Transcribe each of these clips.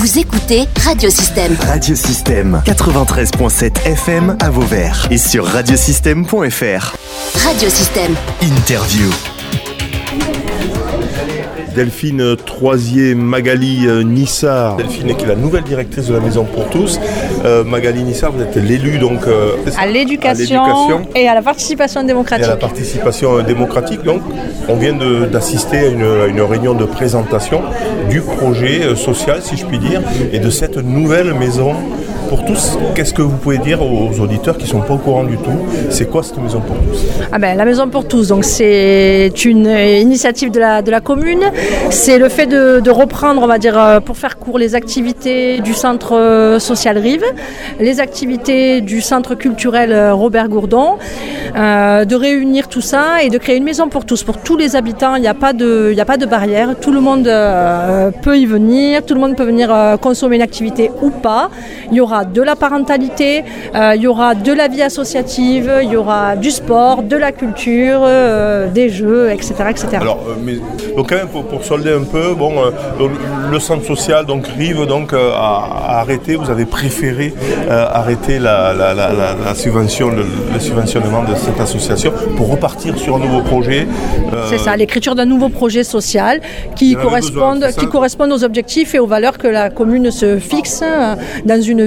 Vous écoutez Radiosystème. Radiosystème 93.7 FM à Vauvert et sur radiosystème.fr. Radiosystème. Interview. Delphine Troisier, Magali Nissard. Delphine qui est la nouvelle directrice de la Maison pour tous. Euh, Magali vous êtes l'élu donc euh, à l'éducation et à la participation démocratique. Et à la participation démocratique. Donc, on vient d'assister à une, à une réunion de présentation du projet euh, social, si je puis dire, et de cette nouvelle maison pour tous. Qu'est-ce que vous pouvez dire aux auditeurs qui ne sont pas au courant du tout? C'est quoi cette maison pour tous? Ah ben, la Maison pour tous, donc c'est une euh, initiative de la, de la commune. C'est le fait de, reprendre, on va dire, euh, pour faire court, les activités du centre euh, social Rive, les activités du centre culturel Robert Gourdon, de réunir tout ça et de créer une maison pour tous, pour tous les habitants. Il n'y a pas de, a pas de barrière. Tout le monde peut y venir, tout le monde peut venir consommer une activité ou pas. Il y aura de la parentalité, euh, il y aura de la vie associative, il y aura du sport, de la culture, euh, des jeux, etc. etc. Alors, euh, mais, donc quand même pour, pour solder un peu, bon, donc, le centre social donc Rive donc a, a arrêté. Vous avez préféré arrêter la, la- la- la- la subvention, le, le subventionnement de cette association pour repartir sur un nouveau projet. C'est ça, l'écriture d'un nouveau projet social qui besoin, ça qui aux objectifs et aux valeurs que la commune se fixe euh, dans une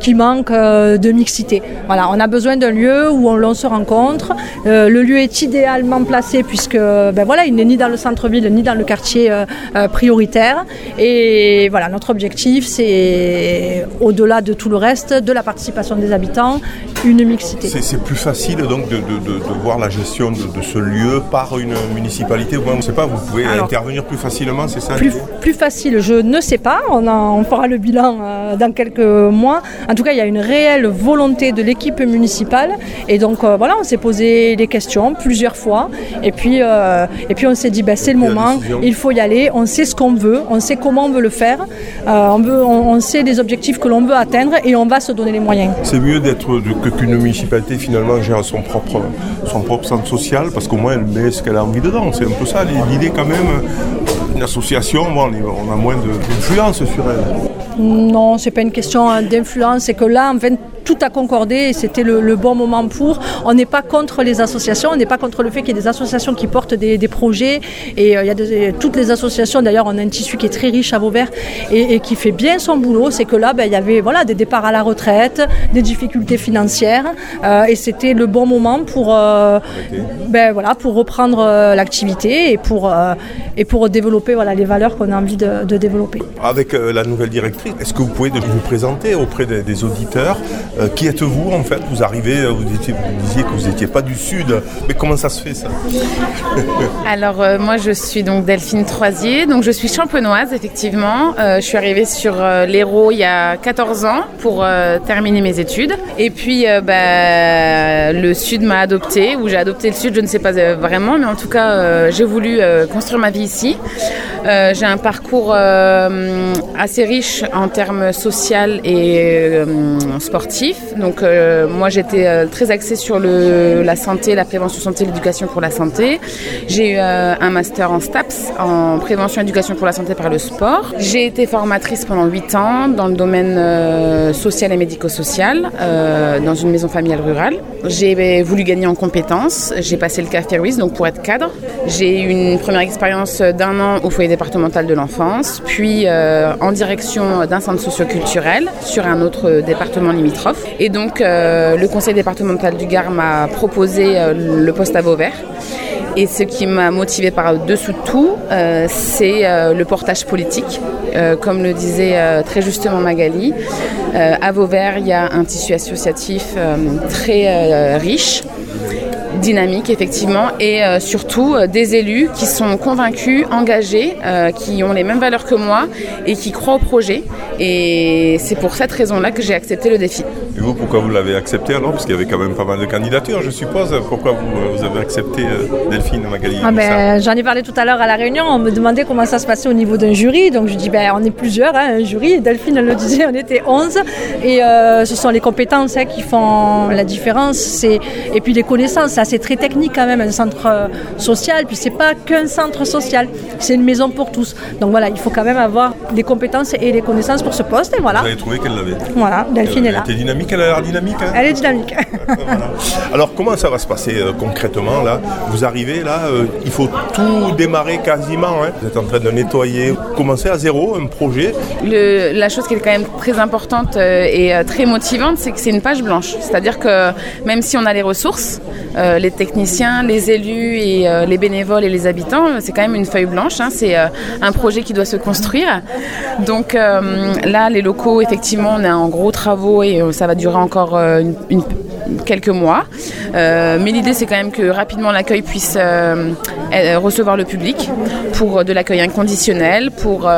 qui manque euh, de mixité. On a besoin d'un lieu où on, l'on se rencontre. Euh, le lieu est idéalement placé puisque ben voilà, il n'est ni dans le centre-ville ni dans le quartier euh, prioritaire. Et voilà, notre objectif, c'est au-delà de tout le reste, de la participation des habitants, une mixité. c'est plus facile donc de, de- de- de voir la gestion de, ce lieu par une municipalité. Je ne sais pas, vous pouvez Alors, intervenir plus facilement, c'est ça plus, facile, je ne sais pas. On, en- on fera le bilan euh, dans quelques mois. En tout cas, il y a une réelle volonté de l'équipe municipale. Et donc, euh, voilà, on s'est posé les questions plusieurs fois. Et puis, euh, et puis on s'est dit, ben, c'est le moment, il faut y aller. On sait ce qu'on veut, on sait comment on veut le faire. On, veut, on, on sait les objectifs que l'on veut atteindre et on va se donner les moyens. C'est mieux d'être que- qu'une municipalité finalement gère son propre, son propre centre social parce qu'au moins elle met ce qu'elle a envie dedans. C'est un peu ça l'idée quand même. Une association, bon, on a moins d'influence sur elle. Non, c'est pas une question euh, d'influence, c'est que là, en fait, tout a concordé et c'était le, bon moment pour. On n'est pas contre les associations, on n'est pas contre le fait qu'il y ait des associations qui portent des, projets. Et euh, il y a toutes les associations, d'ailleurs, on a un tissu qui est très riche à Vauvert et, qui fait bien son boulot. C'est que là, ben, il y avait voilà, des départs à la retraite, des difficultés financières euh, et c'était le bon moment pour, euh, ben, voilà, pour reprendre l'activité et pour, et pour développer voilà, les valeurs qu'on a envie de- développer. Avec la nouvelle directrice, est-ce que vous pouvez vous présenter auprès des auditeurs Euh, Qui êtes-vous en fait? Vous arrivez, euh, vous, disiez que vous n'étiez pas du Sud, mais comment ça se fait ça? Alors euh, moi je suis donc Delphine Troisier, donc je suis champenoise effectivement. Je suis arrivée sur l'Hérault il y a 14 ans pour terminer mes études. Et puis bah, le Sud m'a adoptée, ou j'ai adopté le Sud, je ne sais pas vraiment, mais en tout cas j'ai voulu construire ma vie ici. J'ai un parcours assez riche en termes social et euh, Donc euh, moi j'étais euh, très axée sur la santé, la prévention santé, l'éducation pour la santé. J'ai eu euh, un master en STAPS, en prévention éducation pour la santé par le sport. J'ai été formatrice pendant 8 ans dans le domaine social et médico-social, dans une maison familiale rurale. J'ai voulu gagner en compétences. J'ai passé le café Ruiz, donc pour être cadre. J'ai eu une première expérience d'un an au foyer départemental de l'enfance, puis en direction d'un centre socioculturel sur un autre département limitrophe. Et donc euh, le conseil départemental du Gard m'a proposé euh, le poste à Vauvert. Et ce qui m'a motivé par-dessous tout, euh, c'est le portage politique. Comme le disait très justement Magali, à Vauvert, il y a un tissu associatif très riche dynamique effectivement et euh, surtout euh, des élus qui sont convaincus, engagés, euh, qui ont les mêmes valeurs que moi et qui croient au projet. Et c'est pour cette raison-là que j'ai accepté le défi. Et vous, pourquoi vous l'avez accepté alors? Parce qu'il y avait quand même pas mal de candidatures, je suppose. Pourquoi vous, vous avez accepté euh, Delphine Magali Ah ben, J'en ai parlé tout à l'heure à la réunion, on me demandait comment ça se passait au niveau d'un jury, donc je dis ben, on est plusieurs, hein, un jury, Delphine elle le disait, on était 11, et euh, ce sont les compétences hein, qui font la différence, c'est- et puis les connaissances, ça c'est très technique quand même, un centre euh, social. Puis c'est pas qu'un centre social, c'est une maison pour tous. Donc voilà, il faut quand même avoir les compétences et les connaissances pour ce poste. Et voilà. Vous avez trouvé qu'elle l'avait. Voilà, Delphine est là. Elle était dynamique, elle a l'air dynamique. hein Elle est dynamique. Voilà. Alors comment ça va se passer euh, concrètement là? Vous arrivez là, euh, il faut tout démarrer quasiment. hein. Vous êtes en train de nettoyer, commencer à zéro un projet. La chose qui est quand même très importante euh, et euh, très motivante, c'est que c'est une page blanche. C'est-à-dire que même si on a les ressources, euh, les techniciens, les élus et les bénévoles et les habitants, c'est quand même une feuille blanche. hein. C'est un projet qui doit se construire. Donc là, les locaux, effectivement, on est en gros travaux et ça va durer encore une- quelques mois. Euh, mais l'idée, c'est quand même que rapidement l'accueil puisse euh, euh, recevoir le public pour de l'accueil inconditionnel, pour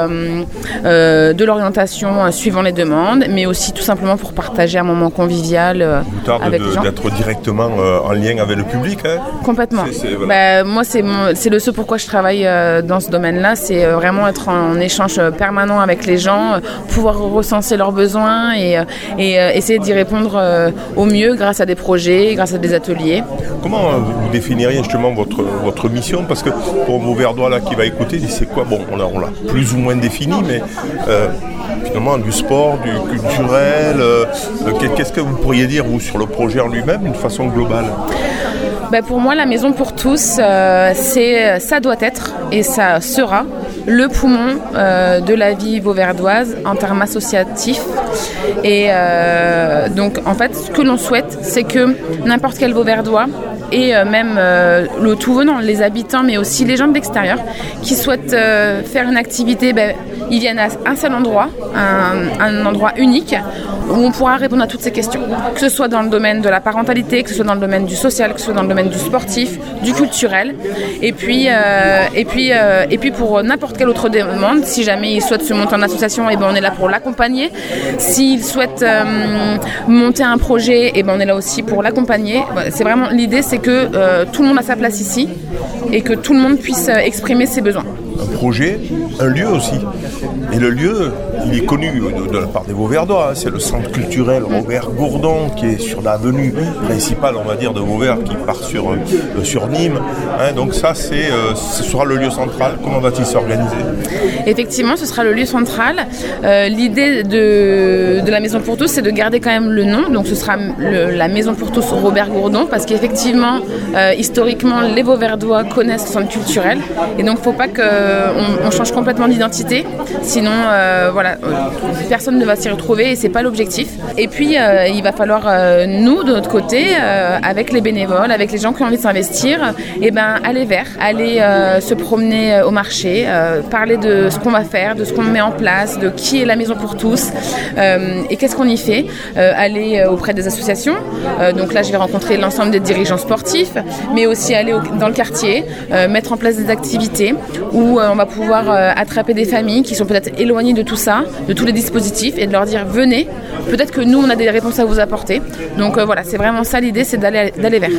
euh, de l'orientation suivant les demandes, mais aussi tout simplement pour partager un moment convivial Vous tarde avec de- les gens. d'être directement en lien avec le public. hein. Complètement. C'est- c'est- voilà. Bah, moi, c'est c'est le ce pourquoi je travaille dans ce domaine-là, c'est vraiment être en échange permanent avec les gens, pouvoir recenser leurs besoins et, et essayer d'y répondre au mieux grâce à des projets, grâce à des ateliers. Comment euh, vous définiriez justement votre, votre mission? Parce que pour vos verdois là qui va écouter, c'est quoi? Bon, on l'a plus ou moins défini, mais euh, finalement du sport, du culturel, euh, qu'est-ce que vous pourriez dire vous sur le projet en lui-même d'une façon globale? Bah, pour moi, la maison pour tous, euh, c'est, ça doit être et ça sera le poumon euh, de la vie vauverdoise en termes associatifs. Et euh, donc, en fait, ce que l'on souhaite, c'est que n'importe quel vauverdois et euh, même euh, le tout venant, les habitants, mais aussi les gens de l'extérieur, qui souhaitent euh, faire une activité, ben, ils viennent à un seul endroit, un, endroit unique, où on pourra répondre à toutes ces questions. Que ce soit dans le domaine de la parentalité, que ce soit dans le domaine du social, que ce soit dans le domaine du sportif, du culturel. Et puis, et puis, et puis pour n'importe quelle autre demande, si jamais il souhaite se monter en association, et ben on est là pour l'accompagner. S'il souhaite euh, monter un projet, et ben on est là aussi pour l'accompagner. C'est vraiment l'idée, c'est que euh, tout le monde a sa place ici et que tout le monde puisse euh, exprimer ses besoins. Un projet, un lieu aussi. Et le lieu, il est connu de, de la part des Vauverdois. hein. C'est le centre culturel Robert Gourdon qui est sur l'avenue principale, on va dire, de Vauvert qui part sur, euh, sur Nîmes. hein. donc ça, c'est, euh, ce sera le lieu central. Comment va-t-il s'organiser? Effectivement, ce sera le lieu central. Euh, L'idée de, de la Maison pour tous, c'est de garder quand même le nom. Donc ce sera la Maison pour tous Robert Gourdon, parce qu'effectivement, euh, historiquement, les Vauverdois connaissent le centre culturel. Et donc il ne faut pas qu'on on change complètement d'identité. Sinon, euh, euh, personne ne va s'y retrouver et c'est pas l'objectif. Et puis, euh, il va falloir, euh, nous, de notre côté, avec les bénévoles, avec les gens qui ont envie de s'investir, et ben, aller vers, aller se promener au marché, parler de ce qu'on va faire, de ce qu'on met en place, de qui est la maison pour tous et qu'est-ce qu'on y fait. Aller auprès des associations. Donc là, je vais rencontrer l'ensemble des dirigeants sportifs, mais aussi aller dans le quartier, mettre en place des activités où on va pouvoir attraper des familles qui sont peut-être éloignées de tout ça, de tous les dispositifs, et de leur dire venez. Peut-être que nous, on a des réponses à vous apporter. Donc euh, voilà, c'est vraiment ça l'idée, c'est d'aller d'aller vers.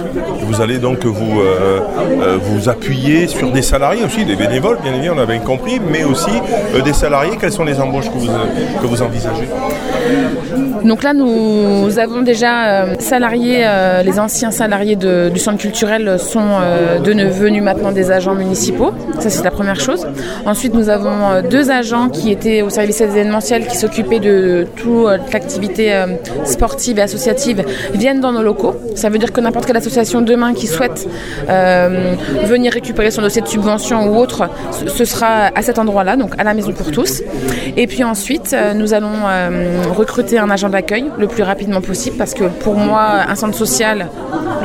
Vous allez donc vous, euh, euh, vous appuyer sur des salariés aussi, des bénévoles, bien évidemment, on a bien compris, mais aussi des salariés. Quelles sont les embauches que vous, que vous envisagez? Donc là, nous avons déjà salariés, les anciens salariés de- du centre culturel sont devenus maintenant des agents municipaux. Ça, c'est la première chose. Ensuite, nous avons deux agents qui étaient au service événementiel qui s'occupaient de toute l'activité euh, sportive et associative viennent dans nos locaux. Ça veut dire que n'importe quelle association demain qui souhaite euh, venir récupérer son dossier de subvention ou autre, ce- sera à cet endroit-là, donc à la Maison pour tous. Et puis ensuite, euh, nous allons euh, recruter un agent d'accueil le plus rapidement possible parce que pour moi, un centre social,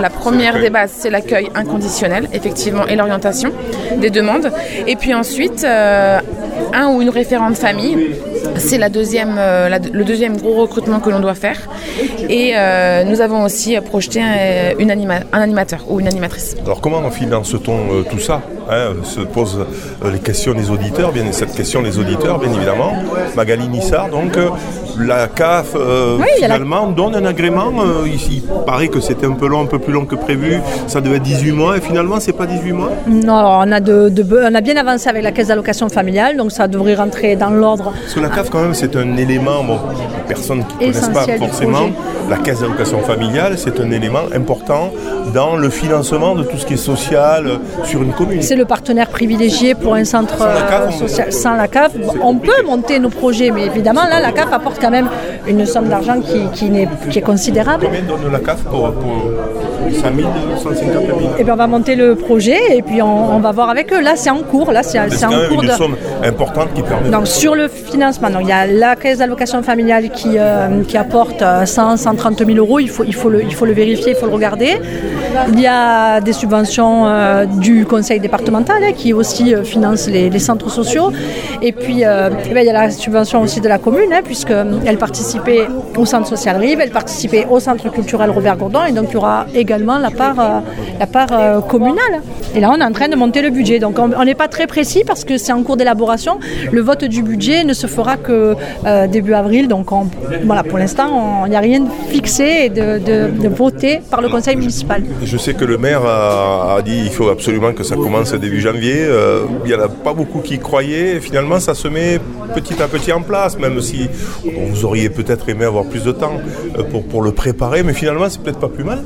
la première des bases, c'est l'accueil inconditionnel, effectivement, et l'orientation des demandes. Et puis ensuite, euh, un ou une référente famille. C'est la deuxième, euh, la- le deuxième gros recrutement que l'on doit faire. Et euh, nous avons aussi euh, projeté un, une anima- un animateur ou une animatrice. Alors comment finance-t-on euh, tout ça hein, Se posent euh, les questions des auditeurs, bien cette question des auditeurs, bien évidemment. Magali Nissard, donc euh, la CAF euh, Oui, la- finalement donne un agrément. euh, il, il paraît que c'était un peu long, un peu plus long que prévu. Ça devait être 18 mois et finalement c'est pas 18 mois? Non, alors on a, de, de- on a bien avancé avec la caisse d'allocation familiale, donc ça devrait rentrer dans l'ordre. Parce que la CAF, quand même, c'est un élément, bon, personne qui ne connaissent pas forcément, la caisse d'allocation familiale, c'est un élément important dans le financement de tout ce qui est social euh, sur une commune. C'est le partenaire privilégié pour un centre Sans la CAF, euh, social. Sans la CAF, on peut monter nos projets, mais évidemment, là, la CAF apporte quand même une somme d'argent qui, qui, n'est- qui est considérable. Combien donne la CAF pour, pour 100 000, 150 000 Et bien, on va monter le projet et puis on, on va voir avec eux. Là, c'est en cours. Là, c'est en cours une de. somme importante qui permet. Donc sur le financement, donc, il y a la caisse d'allocation familiale qui, euh, qui apporte euh, 100, 130 000 euros, il faut, le, vérifier, il faut le regarder. Il y a des subventions euh, du conseil départemental hein, qui aussi euh, finance les, centres sociaux. Et puis euh, eh ben, il y a la subvention aussi de la commune, hein, puisqu'elle participait au centre social Rive, elle participait au centre culturel Robert Gourdon, et donc il y aura également la part, communale. Et là on est en train de monter le budget. Donc on n'est pas très précis parce que c'est en cours d'élaboration. Le vote du budget ne se fera que début avril. Donc on- voilà, pour l'instant, on- il n'y a rien de fixé et de, de- de voté par le conseil municipal. Je sais que le maire a, a dit qu'il faut absolument que ça commence début janvier. Euh, il n'y en a pas beaucoup qui y croyaient. Finalement, ça se met petit à petit en place, même si vous auriez peut-être aimé avoir plus de temps euh, pour, pour le préparer. Mais finalement, c'est peut-être pas plus mal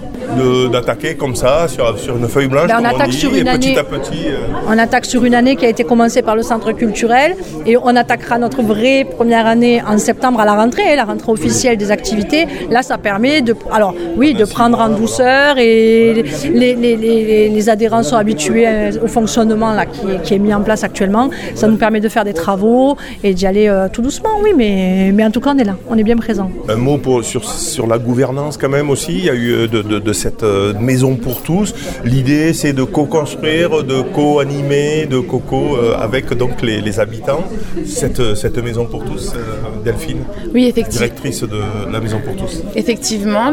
d'attaquer comme ça, sur, sur une feuille blanche, Ben, on attaque dit, sur une petit année. à petit. euh, On attaque sur une année qui a été commencée par le centre culturel et on attaquera notre vraie première année en septembre à la rentrée, la rentrée officielle des activités. Là, ça permet de, alors oui, de prendre en douceur et les, les- les- les adhérents sont habitués euh, au fonctionnement là, qui, est, qui est mis en place actuellement. Ça nous permet de faire des travaux et d'y aller euh, tout doucement, oui, mais, mais en tout cas, on est là, on est bien présent. Un mot pour- sur, sur la gouvernance quand même aussi. Il y a eu euh, de, de- de cette maison pour tous. L'idée c'est de co-construire, de co-animer, de coco euh, avec donc les, les habitants. Cette, cette maison pour tous, euh, Delphine, Oui, effectivement. Directrice de la maison pour tous. Effectivement,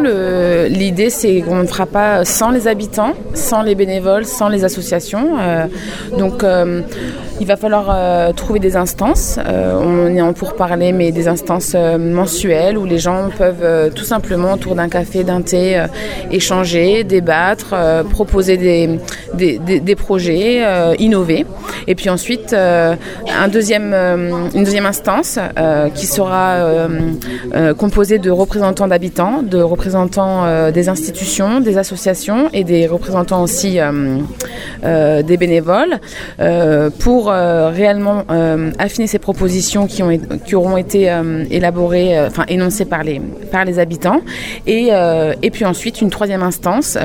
l'idée c'est qu'on ne fera pas sans les habitants, sans les bénévoles, sans les associations. Euh, donc euh, il va falloir euh, trouver des instances. On est en pourparlers, mais des instances mensuelles où les gens peuvent tout simplement autour d'un café, d'un thé, échanger, débattre, proposer des, des, des- des projets, innover. Et puis ensuite, un deuxième, une deuxième instance qui sera euh, composée de représentants d'habitants, de représentants euh, des institutions, des associations et des représentants aussi euh, euh, des bénévoles pour réellement affiner ces propositions qui, ont, qui auront été élaborées, enfin énoncées par les, par les habitants. Et, et puis ensuite, une troisième instance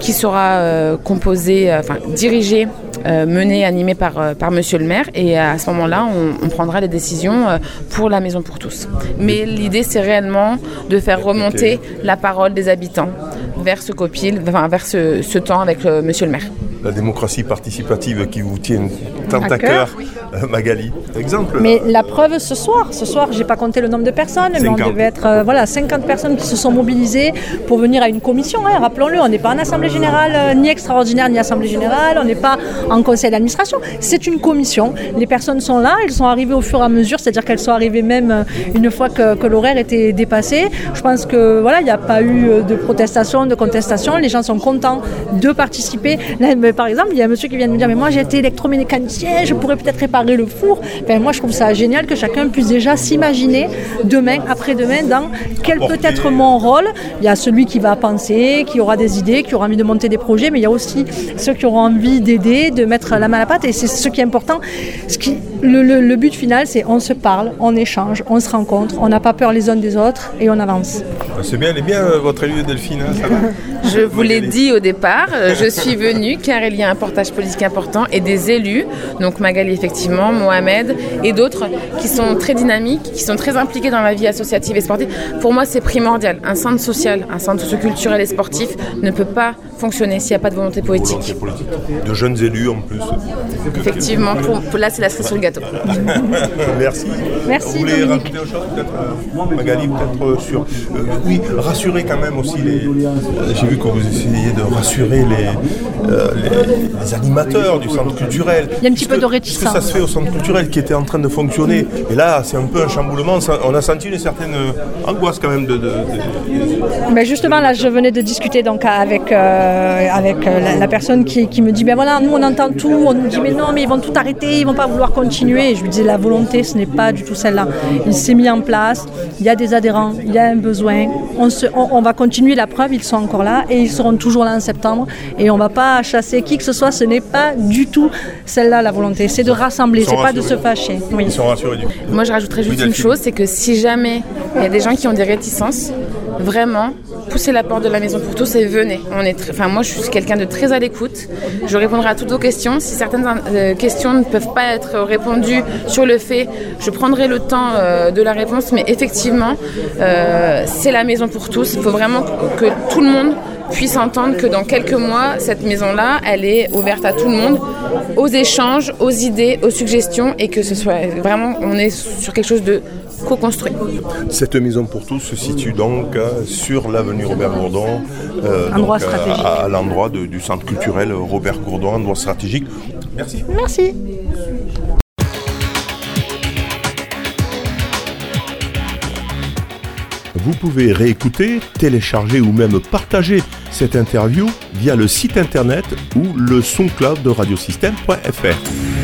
qui sera composée, enfin dirigée, euh, menée, animée par, euh, par Monsieur le maire. Et à ce moment-là, on, on prendra les décisions euh, pour la maison pour tous. Mais l'idée, c'est réellement de faire remonter la parole des habitants vers ce copil, enfin, vers ce, ce temps avec euh, Monsieur le maire. La démocratie participative qui vous tient tant À à, cœur. cœur, euh, Magali. Exemple. Mais la preuve ce soir, ce soir, j'ai pas compté le nombre de personnes, mais on 50. devait être euh, voilà 50 personnes qui se sont mobilisées pour venir à une commission. hein, Rappelons-le, on n'est pas en assemblée générale, euh, ni extraordinaire, ni assemblée générale, on n'est pas en conseil d'administration. C'est une commission. Les personnes sont là, elles sont arrivées au fur et à mesure, c'est-à-dire qu'elles sont arrivées même une fois que, que l'horaire était dépassé. Je pense que voilà, il n'y a pas eu de protestation, de contestation. Les gens sont contents de participer. Là, mais par exemple, il y a un monsieur qui vient de me dire, mais moi j'ai été électromécanicien, je pourrais peut-être réparer le four. Ben, moi, je trouve ça génial que chacun puisse déjà s'imaginer demain, après-demain, dans quel peut être mon rôle. Il y a celui qui va penser, qui aura des idées, qui aura envie de monter des projets, mais il y a aussi ceux qui auront envie d'aider, de mettre la main à la pâte. Et c'est ce qui est important. Ce qui, le, le- le but final, c'est on se parle, on échange, on se rencontre, on n'a pas peur les uns des autres et on avance. C'est bien, elle est bien euh, votre élu Delphine, hein, ça va Je vous l'ai dit au départ, euh, je suis venue car il y a un portage politique important et des élus, donc Magali effectivement, Mohamed et d'autres qui sont très dynamiques, qui sont très impliqués dans la vie associative et sportive. Pour moi, c'est primordial. Un centre social, un centre socioculturel et sportif ne peut pas fonctionner s'il n'y a pas de volonté politique. politique. De jeunes élus en plus. Effectivement, pour, pour- là, c'est la cerise sur le gâteau. Merci. Merci, Vous voulez Dominique. rajouter autre chose peut-être euh, Magali, peut-être euh, sur... euh, oui, rassurer quand même aussi les... euh, J'ai vu que vous essayez de rassurer les, euh, les, les animateurs du centre culturel. Il y a un petit peu de réticence. puisque ça se fait au centre culturel qui était en train de fonctionner. Et là, c'est un peu un chamboulement. On a senti une certaine angoisse quand même de... de- de- Mais justement, là, je venais de discuter donc avec euh, euh, avec euh, la, personne qui, qui, me dit ben voilà, nous on entend tout, on nous dit mais non, mais ils vont tout arrêter, ils vont pas vouloir continuer. Et je lui disais la volonté, ce n'est pas du tout celle-là. Il s'est mis en place, il y a des adhérents, il y a un besoin. On, se, on, va continuer la preuve, ils sont encore là et ils seront toujours là en septembre. Et on va pas chasser qui que ce soit, ce n'est pas du tout celle-là la volonté. C'est de rassembler, c'est pas de se fâcher. Ils sont rassurés. Moi je rajouterais juste une chose, c'est que si jamais il y a des gens qui ont des réticences, vraiment, poussez la porte de la maison pour tous et venez. On est enfin, moi, je suis quelqu'un de très à l'écoute. Je répondrai à toutes vos questions. Si certaines euh, questions ne peuvent pas être répondues sur le fait, je prendrai le temps euh, de la réponse. Mais effectivement, euh, c'est la maison pour tous. Il faut vraiment que tout le monde puisse entendre que dans quelques mois, cette maison-là, elle est ouverte à tout le monde, aux échanges, aux idées, aux suggestions, et que ce soit vraiment, on est sur quelque chose de co-construit. Cette maison pour tous se situe donc euh, sur l'avenue Robert Gourdon, euh, euh, à, l'endroit du centre culturel Robert Gourdon, endroit stratégique. Merci. Merci. Vous pouvez réécouter, télécharger ou même partager cette interview via le site internet ou le SoundCloud de radiosystème.fr.